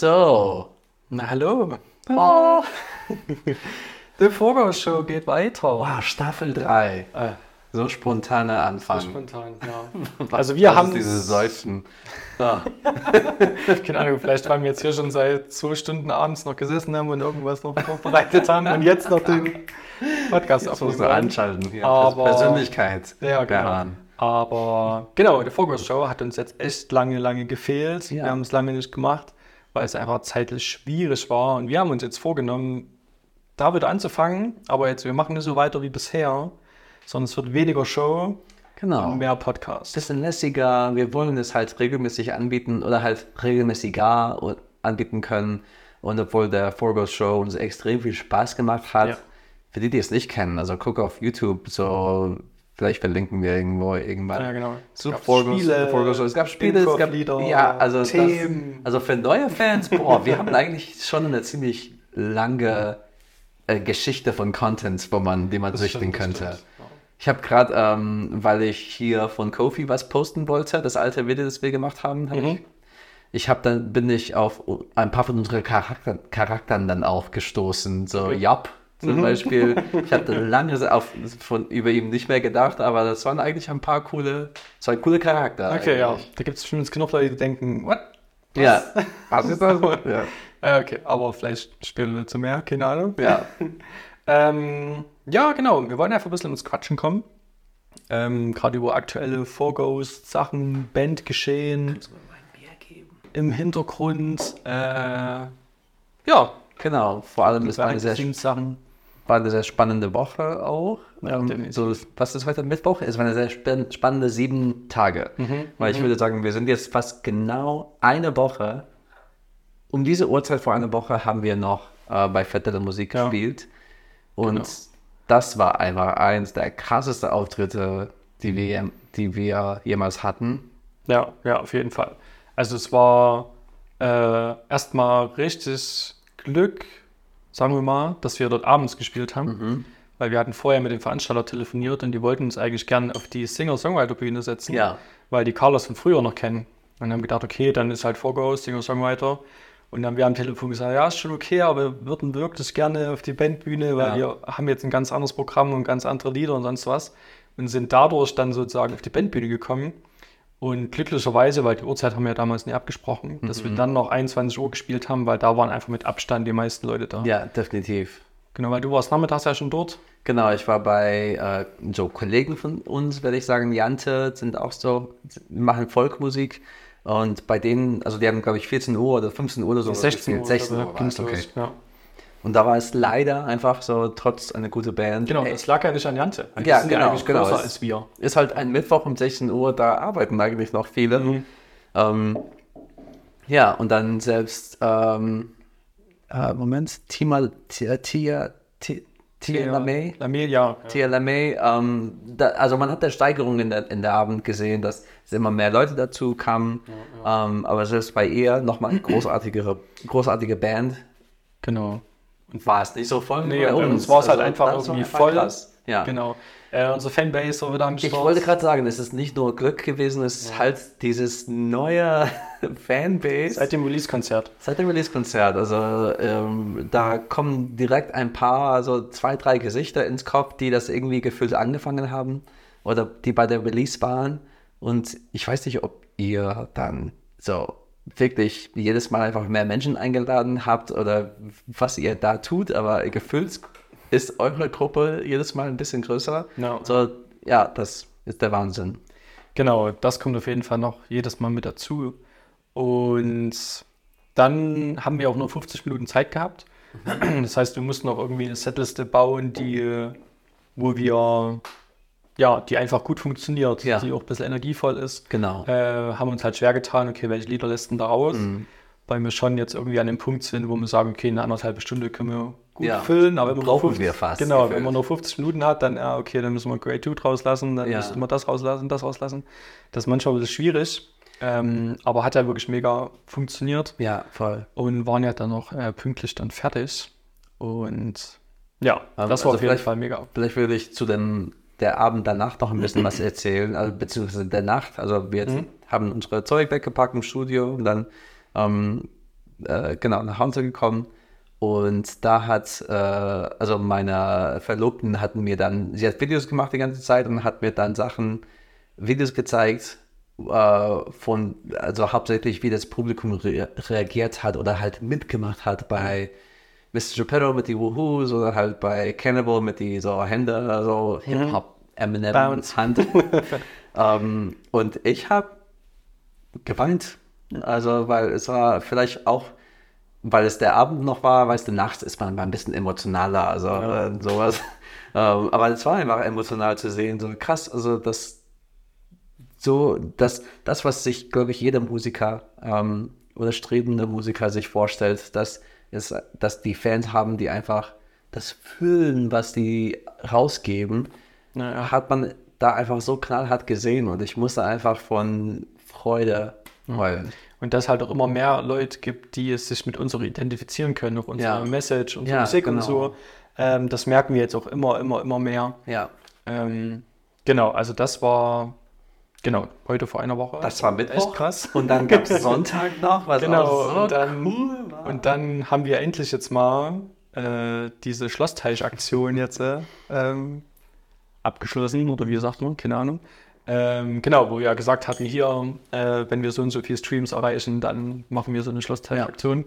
So. Na hallo. Oh. The Vorgau-Show geht weiter. Wow, Staffel 3. Äh, So spontaner Anfang. spontan, ja. Also wir haben ist diese Seufzen. Ah. keine Ahnung, vielleicht weil wir jetzt hier schon seit zwei Stunden abends noch gesessen haben und irgendwas noch vorbereitet haben und jetzt noch den Podcast du aufnehmen. anschalten. Hier. Aber- Persönlichkeit. Ja, genau. daran. Aber genau, die Vorgau-Show hat uns jetzt echt lange, lange gefehlt. Ja. Wir haben es lange nicht gemacht, weil es einfach zeitlich schwierig war. Und wir haben uns jetzt vorgenommen, da wieder anzufangen. Aber jetzt, wir machen nicht so weiter wie bisher, sondern es wird weniger Show Genau. und mehr Podcast. bisschen lässiger. Wir wollen es halt regelmäßig anbieten oder halt regelmäßiger anbieten können. Und obwohl der Forgo Show uns extrem viel Spaß gemacht hat, Ja. für die, die es nicht kennen, also guck auf YouTube, so vielleicht verlinken wir irgendwo irgendwann. Ja, genau. Zu Es gab Forgo, Spiele, Forgo Show. Es gab Spiele, es gab Lieder, ja, also das, Themen. also für neue Fans, boah, wir haben eigentlich schon eine ziemlich lange äh, Geschichte von Content, wo man, die man stimmt, das könnte. stimmt, ja. Ich habe gerade, ähm, weil ich hier von Kofi was posten wollte, das alte Video, das wir gemacht haben, hab Mhm. ich, ich habe dann bin ich auf ein paar von unseren Charakter, Charakteren dann auch gestoßen, so Jap Mhm. zum Beispiel. Ich hatte lange auf, von, über ihn nicht mehr gedacht, aber das waren eigentlich ein paar coole, so ein coole Charakter. Okay, ja. eigentlich. Da gibt es bestimmt genug Leute, die denken, what? Ja. Was ist das? ja. Äh, okay, aber vielleicht später dazu mehr, keine Ahnung. ja. Ähm, ja, genau. Wir wollen einfach ein bisschen ins Quatschen kommen. Ähm, Gerade über aktuelle Vorgoes, Sachen, Bandgeschehen im Hintergrund. Äh, ja, Genau, vor allem es war eine, sehr, Sachen. War eine sehr spannende Woche auch. Ähm, definitiv. so, was ist heute Mittwoch? Es war eine sehr span- spannende sieben Tage. Mhm, Weil ich würde sagen, wir sind jetzt fast genau eine Woche. Um diese Uhrzeit vor einer Woche haben wir noch äh, bei Fette der Musik Ja. gespielt. Und Genau. das war einfach eins der krassesten Auftritte, die wir, die wir jemals hatten. Ja, ja, auf jeden Fall. Also es war äh, erstmal richtig Glück, sagen wir mal, dass wir dort abends gespielt haben. Weil wir hatten vorher mit dem Veranstalter telefoniert und die wollten uns eigentlich gerne auf die Singer-Songwriter-Bühne setzen. Ja. Weil die Carlos von früher noch kennen. Und haben gedacht, okay, dann ist halt Vorgau, Singer-Songwriter. Und dann haben wir am Telefon gesagt, ja, ist schon okay, aber wir würden wirklich gerne auf die Bandbühne, weil Ja. wir haben jetzt ein ganz anderes Programm und ganz andere Lieder und sonst was. Und sind dadurch dann sozusagen auf die Bandbühne gekommen. Und glücklicherweise, weil die Uhrzeit haben wir ja damals nie abgesprochen, dass Mhm. wir dann noch 21 Uhr gespielt haben, weil da waren einfach mit Abstand die meisten Leute da. Ja, definitiv. Genau, weil du warst nachmittags ja schon dort. Genau, ich war bei äh, so Kollegen von uns, würde ich sagen, Jante, sind auch so, machen Folkmusik. Und bei denen, also die haben, glaube ich, 14 Uhr oder 15 Uhr oder so 16 Uhr. 16 oder Uhr so war es, okay. Ja. Und da war es leider einfach so, trotz einer guten Band. Genau, das lag ja nicht an Jante. Die Ja, sind genau, eigentlich genau. größer Es- als wir. ist halt ein Mittwoch um 16 Uhr, da arbeiten eigentlich noch viele. Mhm. Ähm, ja, und dann selbst, ähm, äh, Moment, Tima, Tia, Tia, Tia, Tia Lamey. Lamé, ja. TLMA, ähm, da, also man hat der Steigerung in der, in der Abend gesehen, dass es immer mehr Leute dazu kamen, Ähm, aber selbst bei ihr nochmal großartigere, großartige Band Genau. War es nicht so voll. Nee, bei bei uns war es halt einfach das war irgendwie voll. krass. Ja. Genau. Äh, unsere Fanbase war wieder am Ich Start. wollte gerade sagen, es ist nicht nur Glück gewesen, es ist halt dieses neue Fanbase. Seit dem Release-Konzert. Seit dem Release-Konzert, also ähm, da kommen direkt ein paar, also zwei, drei Gesichter ins Kopf, die das irgendwie gefühlt angefangen haben oder die bei der Release waren. Und ich weiß nicht, ob ihr dann so wirklich jedes Mal einfach mehr Menschen eingeladen habt oder was ihr da tut, aber gefühlt ist eure Gruppe jedes Mal ein bisschen größer. Ja. So, ja, das ist der Wahnsinn. Genau, das kommt auf jeden Fall noch jedes Mal mit dazu. Und dann haben wir auch nur 50 Minuten Zeit gehabt. Das heißt, wir mussten auch irgendwie eine Setliste bauen, die, wo wir, ja, die einfach gut funktioniert, Ja. die auch ein bisschen energievoll ist. Genau. Äh, haben uns halt schwer getan, okay, welche Lieder lässt denn da raus? Mhm. Weil wir schon jetzt irgendwie an dem Punkt sind, wo wir sagen, okay, eine anderthalbe Stunde können wir gut Ja. füllen, aber nur Brauchen 50 wir fast Genau, gefühlt. wenn man nur 50 Minuten hat, dann, ja, okay, dann müssen wir Grade 2 draus lassen, dann Ja. müssen wir das rauslassen, das rauslassen. Das ist manchmal ein bisschen schwierig, ähm, aber hat ja wirklich mega funktioniert Ja, voll. und waren ja dann noch äh, pünktlich dann fertig. Und ja, das war also auf jeden Fall mega. Vielleicht würde ich zu dem der Abend danach noch ein bisschen was erzählen, also, beziehungsweise der Nacht. Also wir jetzt haben unsere Zeug weggepackt im Studio und dann ähm, äh, genau nach Hause gekommen. Und da hat, äh, also meine Verlobten hatten mir dann, sie hat Videos gemacht die ganze Zeit und hat mir dann Sachen, Videos gezeigt, äh, von, also hauptsächlich wie das Publikum re reagiert hat oder halt mitgemacht hat bei Mr. Geppetto mit die Woohoos oder halt bei Cannibal mit die so Hände, so Hip-Hop, Eminem Bounce. Hand. ähm, und ich habe geweint. Also, weil es war vielleicht auch, weil es der Abend noch war, weißt du, nachts ist man mal ein bisschen emotionaler, also äh, sowas. Ähm, aber es war einfach emotional zu sehen, so krass, also das, so, das, das was sich, glaube ich, jeder Musiker ähm, oder strebende Musiker sich vorstellt, dass, ist, dass die Fans haben, die einfach das fühlen, was die rausgeben, Naja. hat man da einfach so knallhart gesehen und ich musste einfach von Freude heulen. Und dass halt auch immer mehr Leute gibt, die es sich mit uns auch identifizieren können, auf unsere Ja. Message, unsere Ja, Musik und genau. so. Ähm, das merken wir jetzt auch immer, immer, immer mehr. Ja, Ähm, genau, also das war, genau, heute vor einer Woche. das war Mittwoch. Echt krass. Und dann gab es Sonntag noch, was Genau, auch so und dann- cool war. Und dann haben wir endlich jetzt mal äh, diese Schlossteich-Aktion jetzt äh, ähm, abgeschlossen, oder wie sagt man, keine Ahnung. Ähm, genau, wo wir ja gesagt hatten, hier, äh, wenn wir so und so viele Streams erreichen, dann machen wir so eine Schlossteich-Aktion.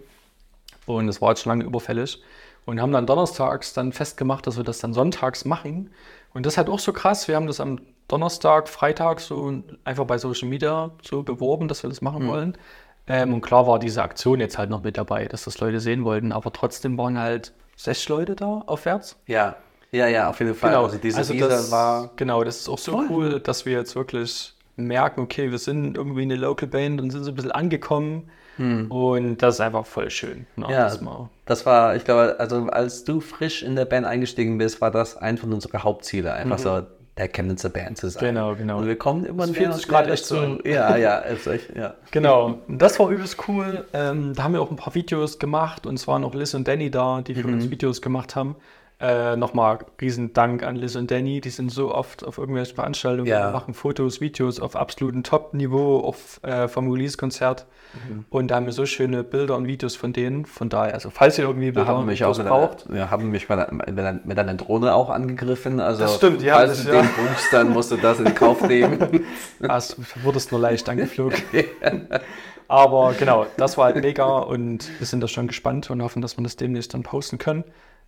Und das war jetzt schon lange überfällig. Und haben dann donnerstags dann festgemacht, dass wir das dann sonntags machen. Und das ist halt auch so krass. Wir haben das am Donnerstag, Freitag so einfach bei Social Media so beworben, dass wir das machen wollen. Ähm, und klar war diese Aktion jetzt halt noch mit dabei, dass das Leute sehen wollten. Aber trotzdem waren halt sechs Leute da aufwärts. ja, ja, ja, auf jeden Fall. Also diese also das, war genau, das ist auch so Voll. cool, dass wir jetzt wirklich merken, okay, wir sind irgendwie eine Local Band und sind so ein bisschen angekommen. Und das ist einfach voll schön. Ne, Hm. Ja, das das war, ich glaube, also als du frisch in der Band eingestiegen bist, war das ein von unseren Hauptziele, einfach so der Chemnitzer Band zu sein. Genau, genau. Und wir kommen immer Das sich gerade mehr echt dazu. Ja, ja, ist echt, ja. Genau, das war übelst cool. Ähm, da haben wir auch ein paar Videos gemacht und es waren auch Liz und Danny da, die für Mhm. uns Videos gemacht haben. Äh, Nochmal riesen Dank an Liz und Danny, die sind so oft auf irgendwelchen Veranstaltungen, Ja. machen Fotos, Videos auf absolutem Top-Niveau äh, vom Release-Konzert Mhm. und da haben wir so schöne Bilder und Videos von denen. Von daher, also falls ihr irgendwie Bilder haben mich auch mit einer, ja, haben mich mit einer, mit einer, mit einer Drohne auch angegriffen. Also, Das stimmt, ja, falls das- du ja. den buchst, dann musst du das in Kauf nehmen. hast, wurdest nur leicht angeflogen. Aber genau, das war halt mega und wir sind da schon gespannt und hoffen, dass wir das demnächst dann posten können.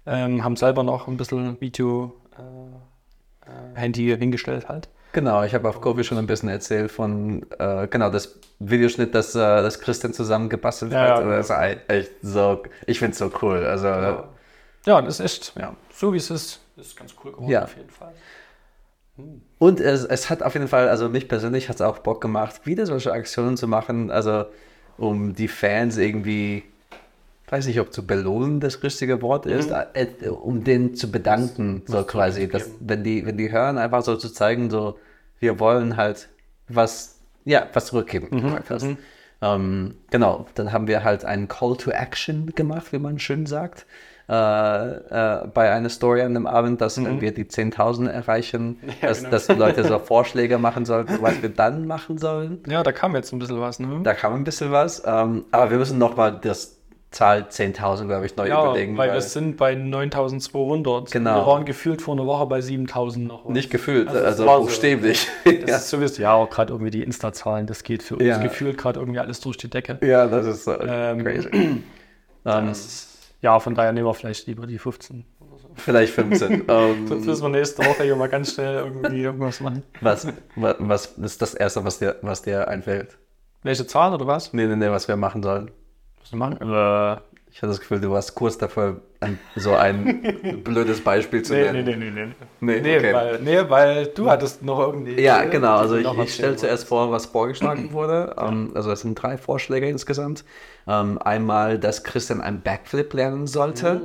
Ähm, haben selber noch ein bisschen Video äh, äh, Handy hingestellt halt. Genau, ich habe auf Kofi schon ein bisschen erzählt von, äh, genau, das Videoschnitt, das, äh, das Christian zusammen gebastelt Ja, hat. ja, das ist echt so, ich finde es so cool. Also, ja. Ja, und das ist Ja. so wie es ist, ist ganz cool geworden Ja. auf jeden Fall. Und es, es hat auf jeden Fall, also mich persönlich hat es auch Bock gemacht, wieder solche Aktionen zu machen, also um die Fans irgendwie, weiß nicht, ob zu belohnen das richtige Wort ist, äh, um denen zu bedanken, so quasi, dass, wenn die, wenn die hören, einfach so zu zeigen, so, wir wollen halt was, ja, was zurückgeben. Fast. Ähm, genau, dann haben wir halt einen Call to Action gemacht, wie man schön sagt, äh, äh, bei einer Story an dem Abend, dass wenn wir die 10.000 erreichen, Ja, dass, genau. dass Leute so Vorschläge machen sollten, was wir dann machen sollen. Ja, da kam jetzt ein bisschen was, ne? Da kam ein bisschen was, ähm, aber wir müssen nochmal das Zahl 10.000, glaube ich, neu ja, überlegen. weil wir sind bei 9200. Genau. Wir waren gefühlt vor einer Woche bei 7000 noch. was. nicht gefühlt, Also also, war so. buchstäblich. Das ist sowieso, ja, auch gerade irgendwie die Insta-Zahlen, das geht für uns Ja. gefühlt gerade irgendwie alles durch die Decke. ja, das ist so Ähm, crazy. Ähm, Das, ja, von daher nehmen wir vielleicht lieber die 15. vielleicht 15. ähm, Sonst müssen wir nächste Woche hier mal ganz schnell irgendwie irgendwas machen. was, was, was ist das Erste, was dir, was dir einfällt? Welche Zahl oder was? Nee, nee, nee, was wir machen sollen. Was machen? Äh, Ich hatte das Gefühl, du warst kurz davor, so ein blödes Beispiel zu nee, nee, nennen. nee, nee, nee. Nee, Nee, okay. weil, nee, weil du hattest noch irgendwie. Ja, genau. Also ich, ich stelle zuerst vor, was vorgeschlagen wurde. Ähm, also es sind drei Vorschläge insgesamt. Ähm, einmal, dass Christian einen Backflip lernen sollte.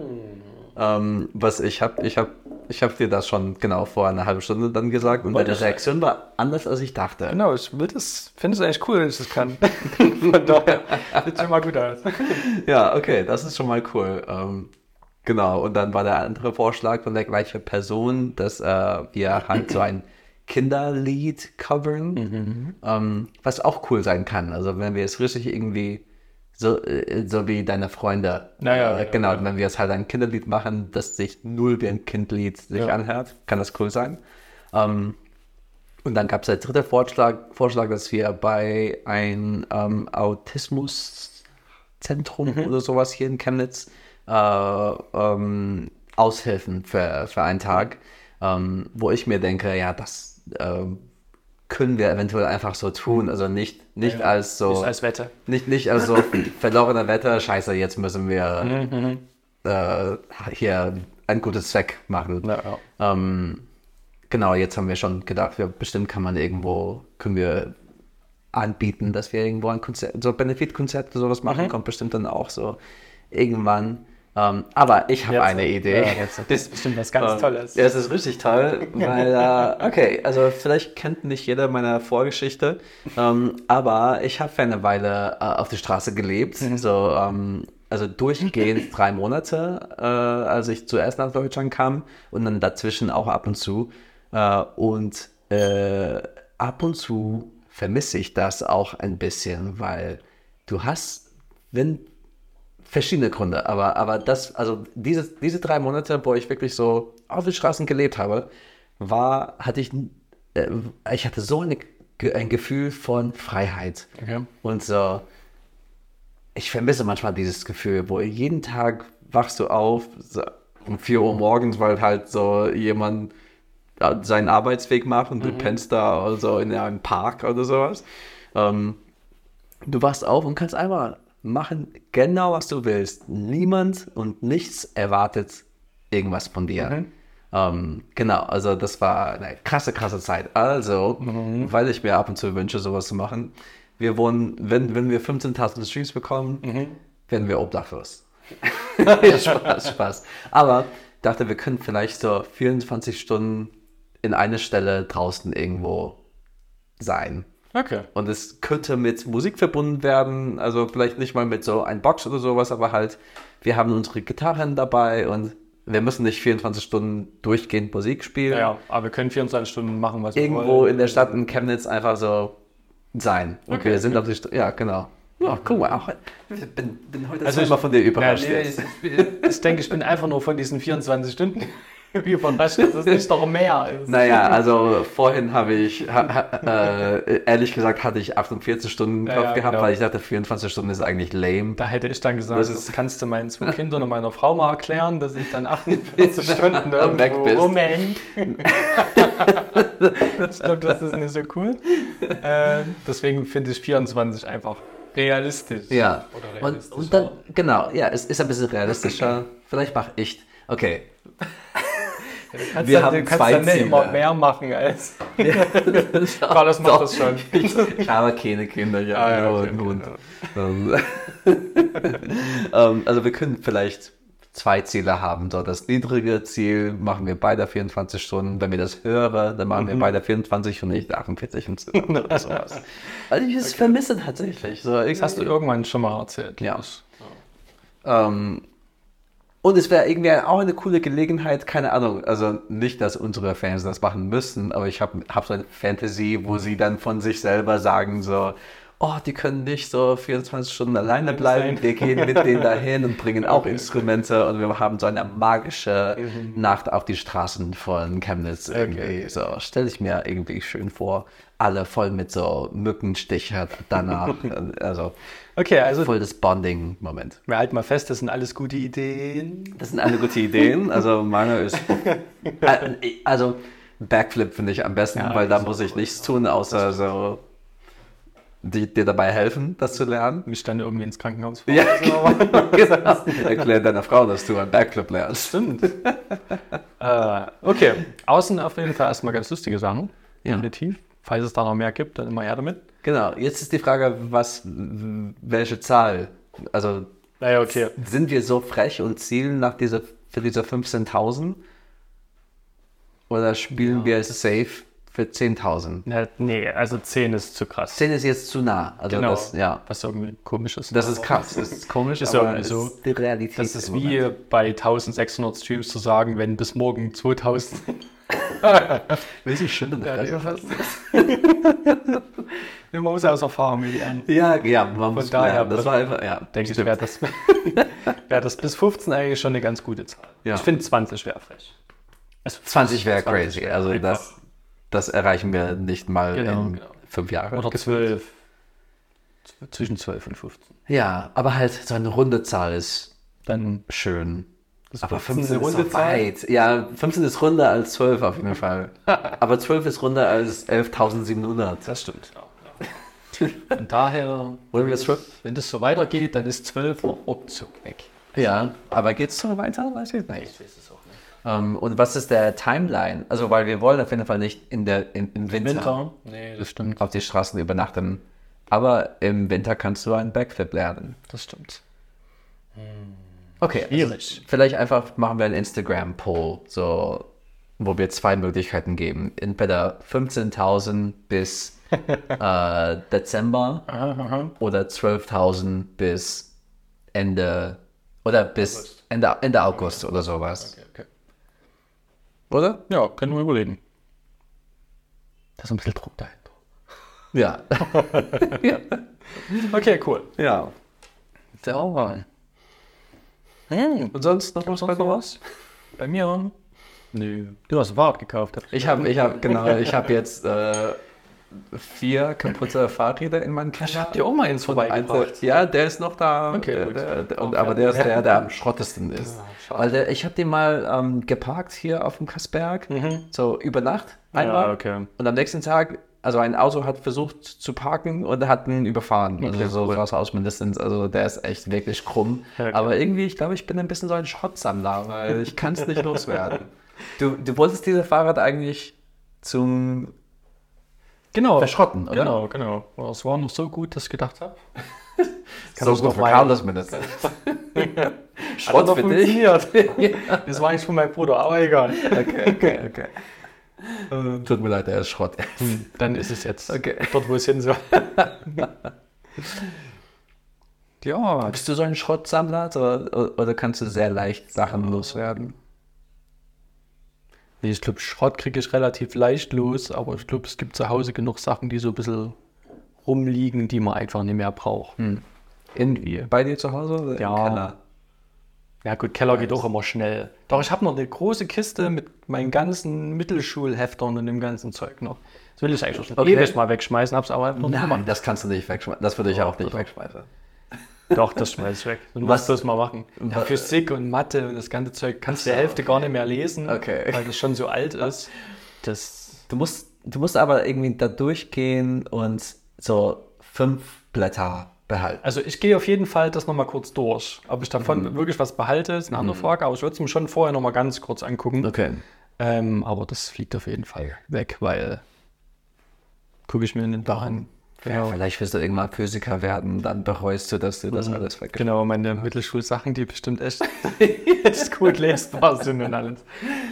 Ähm, was ich habe, ich habe, ich habe dir das schon genau vor einer halben Stunde dann gesagt und deine Reaktion war anders, als ich dachte. Genau, ich will das, finde es eigentlich cool, wenn ich das kann. Von daher sieht schon mal gut aus. Ja, okay, das ist schon mal cool. Ähm, genau, und dann war der andere Vorschlag von der gleichen Person, dass äh, wir halt so ein Kinderlied covern, ähm, was auch cool sein kann. Also wenn wir es richtig irgendwie so, äh, so wie deine Freunde. Naja, äh, genau, ja. wenn wir jetzt halt ein Kinderlied machen, das sich null wie ein Kindlied sich Ja. anhört, kann das cool sein. Ähm, und dann gab es der dritte Vorschlag, Vorschlag, dass wir bei ein ähm, Autismuszentrum Mhm. oder sowas hier in Chemnitz äh, ähm, aushelfen für, für einen Tag, ähm, wo ich mir denke, ja, das ähm, können wir eventuell einfach so tun. Also nicht, nicht Ja, als so. Nicht als Wette. Nicht, nicht als so verlorener Wetter, scheiße, jetzt müssen wir äh, hier ein gutes Zweck machen. Ja, ja. Ähm, genau, jetzt haben wir schon gedacht, wir, bestimmt kann man irgendwo, können wir anbieten, dass wir irgendwo ein Konzert, so Benefit-Konzert oder sowas machen, kommt bestimmt dann auch so irgendwann. Ähm, aber ich habe eine Idee. Ja, jetzt, das ist bestimmt was ganz Ähm, Tolles. Ja, es ist richtig toll, weil, äh, okay, also vielleicht kennt nicht jeder meiner Vorgeschichte, ähm, aber ich habe für eine Weile äh, auf der Straße gelebt, Mhm. so, ähm, also durchgehend drei Monate, äh, als ich zuerst nach Deutschland kam und dann dazwischen auch ab und zu. Äh, und äh, ab und zu vermisse ich das auch ein bisschen, weil du hast, wenn verschiedene Gründe, aber, aber das, also diese, diese drei Monate, wo ich wirklich so auf den Straßen gelebt habe, war, hatte ich, äh, ich hatte so eine, ein Gefühl von Freiheit. Okay. Und so, ich vermisse manchmal dieses Gefühl, wo jeden Tag wachst du auf, so um 4 Uhr morgens, weil halt so jemand äh, seinen Arbeitsweg macht und du pennst da also in einem Park oder sowas. Ähm, du wachst auf und kannst einfach machen, genau was du willst. Niemand und nichts erwartet irgendwas von dir. Ähm, genau, also das war eine krasse, krasse Zeit. Also, weil ich mir ab und zu wünsche, sowas zu machen, wir wohnen, wenn, wenn wir 15.000 Streams bekommen, werden wir obdachlos. Spaß, Spaß. Aber dachte, wir können vielleicht so 24 Stunden in eine Stelle draußen irgendwo sein. Okay. Und es könnte mit Musik verbunden werden, also vielleicht nicht mal mit so ein Box oder sowas, aber halt, wir haben unsere Gitarren dabei und wir müssen nicht 24 Stunden durchgehend Musik spielen. Ja, ja, aber wir können 24 Stunden machen, was wir Irgendwo wollen. in der Stadt in Chemnitz einfach so sein. Und Okay, wir sind auf die St Ja, genau. Ja, guck mal, auch, ich bin, bin heute Also also immer von dir überrascht. nee, jetzt. ich, ich denke, ich bin einfach nur von diesen 24 Stunden überrascht, dass es nicht noch mehr ist. Naja, also vorhin habe ich, ha, äh, ehrlich gesagt, hatte ich 48 Stunden im Kopf ja, gehabt, genau. weil ich dachte, 24 Stunden ist eigentlich lame. Da hätte ich dann gesagt, Das das, ist- kannst du meinen zwei Kindern und meiner Frau mal erklären, dass ich dann 48 Stunden irgendwo Weg bist. rumhänge. ich glaube, das ist nicht so cool. Äh, deswegen finde ich 24 einfach realistisch. Ja, Oder und, und dann, genau, ja, es ist ein bisschen realistischer. Vielleicht mache ich, okay. Kannst wir dann, haben kannst zwei dann nicht Ziele. immer mehr machen als. Carlos macht Doch. das schon. Ich, ich habe keine Kinder, ja, Ah, ja, okay, Hund. okay, Ähm, ähm, also wir können vielleicht zwei Ziele haben. So, das niedrige Ziel machen wir beide 24 Stunden. Wenn wir das hören, dann machen wir beide 24 und nicht 48 und oder sowas. Also ich es vermisse tatsächlich. So, Das hast du irgendwann schon mal erzählt. Ja. Ähm, und es wäre irgendwie auch eine coole Gelegenheit, keine Ahnung, also nicht, dass unsere Fans das machen müssen, aber ich habe hab so eine Fantasy, wo sie dann von sich selber sagen so, oh, die können nicht so 24 Stunden alleine bleiben, wir gehen mit denen dahin und bringen auch Instrumente und wir haben so eine magische Nacht auf die Straßen von Chemnitz irgendwie. So, stelle ich mir irgendwie schön vor, alle voll mit so Mückenstiche danach, also Okay, also voll das Bonding-Moment. wir halten mal fest, das sind alles gute Ideen. Das sind alle gute Ideen. Also meine ist. Äh, Also Backflip finde ich am besten, Ja, weil da muss ich nichts tun, außer so die, dir dabei helfen, das zu lernen. Mich dann irgendwie ins Krankenhaus fahren. Ja, genau. Erklär deiner Frau, dass du einen Backflip lernst. Stimmt. äh, okay, außen auf jeden Fall erstmal ganz lustige Sachen. Ja. Definitiv. Falls es da noch mehr gibt, dann immer her damit. Genau. Jetzt ist die Frage, was, welche Zahl? Also Naja, okay. sind wir so frech und zielen nach dieser, für diese 15.000? Oder spielen wir safe für 10.000? Na, nee, also 10 ist zu krass. 10 ist jetzt zu nah. Also Genau. das, ja. Was irgendwie komisch ist. Das ist krass, das ist komisch, Ist aber es so. ist die Realität. Das ist wie Moment. bei 1600 Streams zu sagen, wenn bis morgen 2000 Richtig schön in der Ja, fast. Man muss aus Erfahrung lernen. Ja, ja, man muss daher- lernen. das war einfach, ja. Denke ich, wäre das, wär das bis 15 eigentlich schon eine ganz gute Zahl. Ja. Ich finde 20 wäre frech. Also 20 wäre 20 crazy. wär Also das, das erreichen wir nicht mal Genau, in genau. fünf Jahren. Oder 12. Zw- Zwischen 12 und 15. Ja, aber halt so eine runde Zahl ist Dann schön. Ist Aber 15 15 eine ist weit. Ja, 15 ist runder als 12 auf jeden Fall. aber 12 ist runder als 11.700. Das stimmt. Von daher, Wollen wir das wenn das so weitergeht, dann ist 12 noch Ruckzuck weg. Ja, aber geht's so weiter? Weiß ich nicht. Ich weiß es auch nicht. Ähm, und was ist der Timeline? Also, weil wir wollen auf jeden Fall nicht in der, in, im Winter, Winter? Nee, das stimmt. auf die Straßen übernachten. Aber im Winter kannst du einen Backflip lernen. Das stimmt. Okay. Schwierig. Vielleicht einfach machen wir einen Instagram-Poll, so, wo wir zwei Möglichkeiten geben. Entweder 15.000 bis äh, Dezember Aha, aha. oder 12.000 bis Ende oder bis Ende, Ende August oder sowas. Okay, okay. Oder? Ja, können wir überlegen. Da ist ein bisschen Druck dahinter. Ja. Okay, cool. ja. Der hm, Und sonst noch was? Noch was? Bei mir? Nö. Du hast Fahrrad gekauft. Ich habe, ich habe, genau, ich habe jetzt äh, vier kaputte Fahrräder in meinem Keller. Habt ihr auch mal eins vorbeigebracht? Ja, der ist noch da. Okay, der, der, der, und, aber der ist der, der am schrottesten ist. Weil der, ich habe den mal ähm, geparkt hier auf dem Kassberg, so über Nacht einmal. Ja, okay. Und am nächsten Tag, also ein Auto hat versucht zu parken und hat ihn überfahren. Okay, also so cool. aus mindestens. Also der ist echt wirklich krumm. Okay. Aber irgendwie, ich glaube, ich bin ein bisschen so ein Schrottsammler, weil ich kann es nicht loswerden. Du, du wolltest dieses Fahrrad eigentlich zum Genau. Verschrotten, oder? Genau, genau. Es war noch so gut, dass ich gedacht habe. so das gut weiter- Carlos mindestens. Schrott für dich? Das war eigentlich von meinem Bruder, aber egal. Okay, okay, okay. Tut mir leid, der ist Schrott. Dann ist es jetzt Okay. dort, wo es hin soll. ja, Bist du so ein Schrottsammler oder, oder kannst du sehr leicht Sachen loswerden? Nee, ich glaube, Schrott kriege ich relativ leicht los, aber ich glaube, es gibt zu Hause genug Sachen, die so ein bisschen rumliegen, die man einfach nicht mehr braucht. Irgendwie. Bei dir zu Hause oder Ja. im Keller? Ja gut, Keller geht auch immer schnell. Doch, ich habe noch eine große Kiste mit meinen ganzen Mittelschulheftern und dem ganzen Zeug noch. Das will ich eigentlich schon Okay. ewig mal wegschmeißen, hab's aber noch nicht Nein, gemacht. das kannst du nicht wegschmeißen. Das würde ich auch nicht wegschmeißen. Doch, das schmeiß ich weg. Du musst das mal machen. Ja, Physik und Mathe und das ganze Zeug kannst du die Hälfte gar nicht mehr lesen, Okay. weil das schon so alt ist. Das, Du musst, du musst aber irgendwie da durchgehen und so fünf Blätter behalten. also ich gehe auf jeden Fall das nochmal kurz durch. Ob ich davon wirklich was behalte, ist eine andere Frage, aber ich würde es mir schon vorher nochmal ganz kurz angucken. Okay. Ähm, aber das fliegt auf jeden Fall weg, weil gucke ich mir in den Dach an. Ja, vielleicht wirst du irgendwann Physiker werden, dann bereust du, dass du das alles weg Genau, meine Mittelschulsachen, die bestimmt echt, echt gut lesbar sind und alles.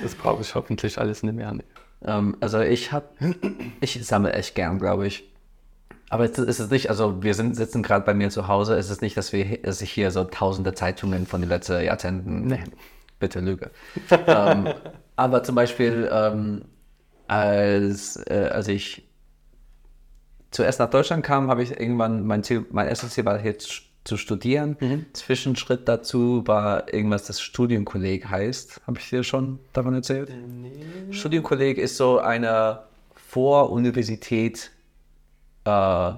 Das brauche ich hoffentlich alles nicht mehr. Ähm, also ich habe, ich sammle echt gern, glaube ich. Aber es ist es nicht, also wir sind, sitzen gerade bei mir zu Hause, es ist nicht, dass, wir, dass ich hier so tausende Zeitungen von den letzten Jahrzehnten, Nee. bitte lüge. ähm, aber zum Beispiel, ähm, als, äh, als ich zuerst nach Deutschland kam, habe ich irgendwann, mein Ziel, mein erstes Ziel war hier zu- studieren. Zwischenschritt dazu war irgendwas, das Studienkolleg heißt. Habe ich dir schon davon erzählt? Studienkolleg ist so eine Vor-Universität äh,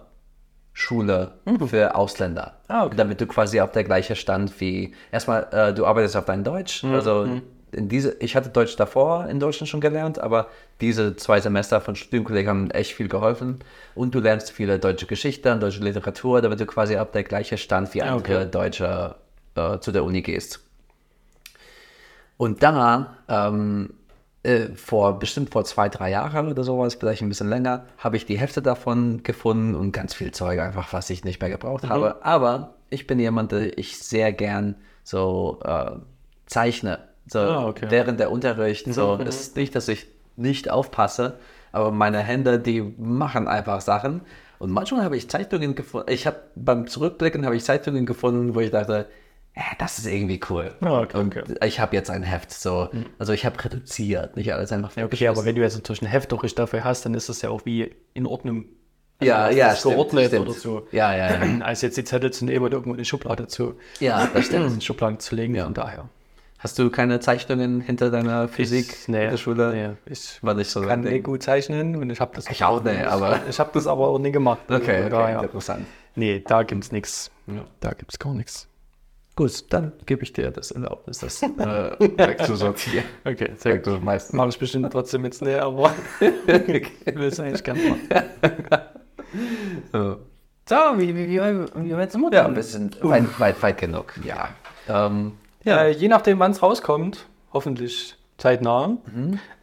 Schule für Ausländer. Ah, okay. Damit du quasi auf der gleichen Stand wie, erstmal, äh, du arbeitest auf dein Deutsch. Also in diese, ich hatte Deutsch davor in Deutschland schon gelernt, aber diese zwei Semester von Studienkollegen haben echt viel geholfen. Und du lernst viele deutsche Geschichte und deutsche Literatur, damit du quasi auf der gleichen Stand wie Ah, andere okay. Deutsche äh, zu der Uni gehst. Und da, ähm, äh, vor bestimmt vor zwei, drei Jahren oder sowas, vielleicht ein bisschen länger, habe ich die Hälfte davon gefunden und ganz viel Zeug einfach, was ich nicht mehr gebraucht Mhm. habe. Aber ich bin jemand, der ich sehr gern so äh, zeichne. So Ah, okay. Mhm, während der Unterricht. So, es ist nicht, dass ich nicht aufpasse, aber meine Hände, die machen einfach Sachen. Und manchmal habe ich Zeitungen gefunden. Ich habe beim Zurückblicken habe ich Zeitungen gefunden, wo ich dachte, das ist irgendwie cool. Ja, okay, okay. ich habe jetzt ein Heft, so, also ich habe reduziert, nicht alles einfach Ja, okay, aber wenn du jetzt ein Heft durch dafür hast, dann ist das ja auch wie in Ordnung. ja, das ja, ist geordnet stimmt. oder so. Ja, ja, ja. Als jetzt die Zettel zu nehmen und irgendwo in die Schublade zu, ja, das stimmt. in die Schublade zu legen, von daher. Hast du keine Zeichnungen hinter deiner Physik nee, in der Schule? Nee, ich War nicht so kann nicht gut zeichnen und ich habe das Ich auch nicht, aber- ich habe das aber auch nie gemacht. Okay, okay, daher. interessant. Nee, da gibt's nichts. Da gibt's gar nichts. Gut, dann gebe ich dir das Erlaubnis, das äh, wegzusortieren. Okay, sehr gut. Wegzuschmeißen. Mache ich bestimmt trotzdem jetzt nicht, aber ich will es eigentlich gerne machen. So. So, wie, wie, wie, wie weit sind wir Ja, wir sind weit, weit, weit genug. Ja. Ähm, Ja. Äh, je nachdem, wann es rauskommt, hoffentlich zeitnah,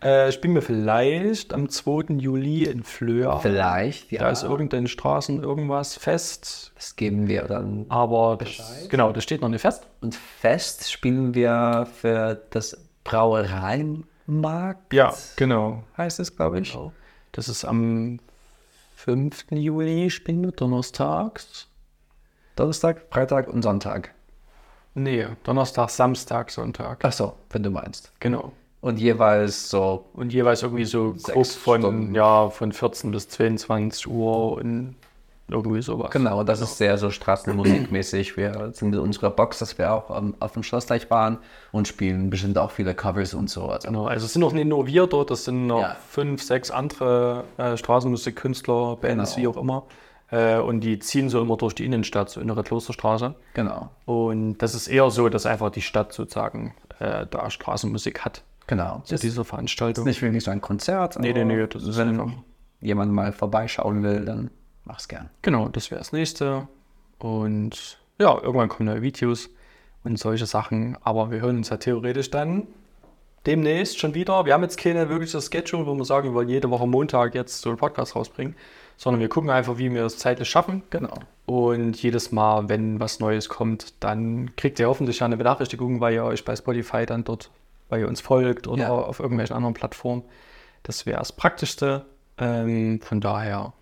äh, spielen wir vielleicht am 2. Juli in Flöa. vielleicht, ja. Da ist irgendein Straßen irgendwas fest, das geben wir dann. aber das, genau, das steht noch nicht fest. Und fest spielen wir für das Brauereimarkt. Ja, genau. Heißt es, glaube ich. Das ist am 5. Juli, spielen wir donnerstags. Donnerstag, Freitag und Sonntag. Nee, Donnerstag, Samstag, Sonntag. Ach so, wenn du meinst. Genau. Und jeweils so Und jeweils irgendwie so grob von, Stunden. ja, von 14 bis 22 Uhr und irgendwie sowas. Genau, das ist sehr so straßenmusikmäßig. Wir sind mit unserer Box, dass wir auch ähm, auf dem Schlossdeich waren und spielen bestimmt auch viele Covers und so. Also, Genau, also es sind noch nicht nur wir dort, das sind noch Ja. fünf, sechs andere äh, Straßenmusikkünstler, Bands, Genau. wie auch immer. Äh, und die ziehen so immer durch die Innenstadt, so innere Klosterstraße. genau, Und das ist eher so, dass einfach die Stadt sozusagen äh, da Straßenmusik hat genau. zu dieser Veranstaltung. nicht wirklich so ein Konzert. Nee, nee, nee, das ist wenn einfach- jemand mal vorbeischauen will, dann mach's gern. Genau, das wäre das nächste. Und ja, irgendwann kommen neue Videos und solche Sachen. Aber wir hören uns ja theoretisch dann demnächst schon wieder. Wir haben jetzt keine wirkliche Schedule, wo wir sagen, wir wollen jede Woche Montag jetzt so einen Podcast rausbringen, sondern wir gucken einfach, wie wir es zeitlich schaffen. Genau. Und jedes Mal, wenn was Neues kommt, dann kriegt ihr hoffentlich eine Benachrichtigung, weil ihr euch bei Spotify dann dort, weil ihr uns folgt oder Ja. auf irgendwelchen anderen Plattformen. Das wäre das Praktischste. Ähm, von daher,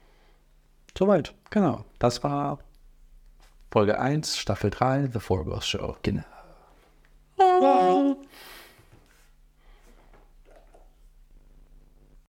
soweit. Genau. Das war Folge 1, Staffel 3, The Four Girls Show. Genau.